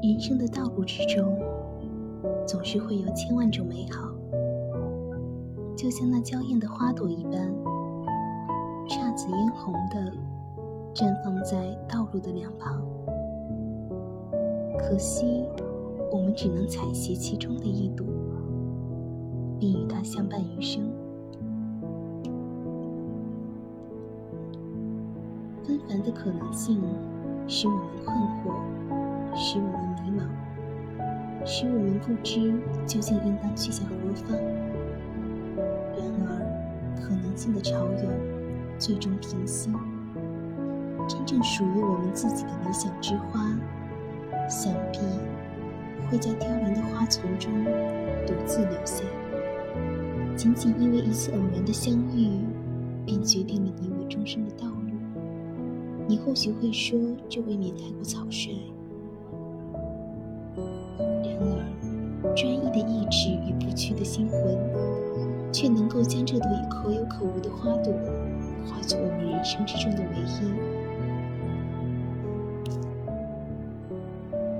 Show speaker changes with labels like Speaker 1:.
Speaker 1: 人生的道路之中，总是会有千万种美好，就像那娇艳的花朵一般，姹紫嫣红的绽放在道路的两旁。可惜，我们只能采撷其中的一朵，并与它相伴余生。纷繁的可能性，使我们困惑，使我们不知究竟应当去向何方。然而，可能性的潮涌最终平息，真正属于我们自己的理想之花，想必会在凋零的花丛中独自留下。仅仅因为一次偶然的相遇，便决定了你我终生的道路。你或许会说，这未免太过草率。的意志与不屈的心魂，却能够将这朵可有可无的花朵，化作我们人生之中的唯一。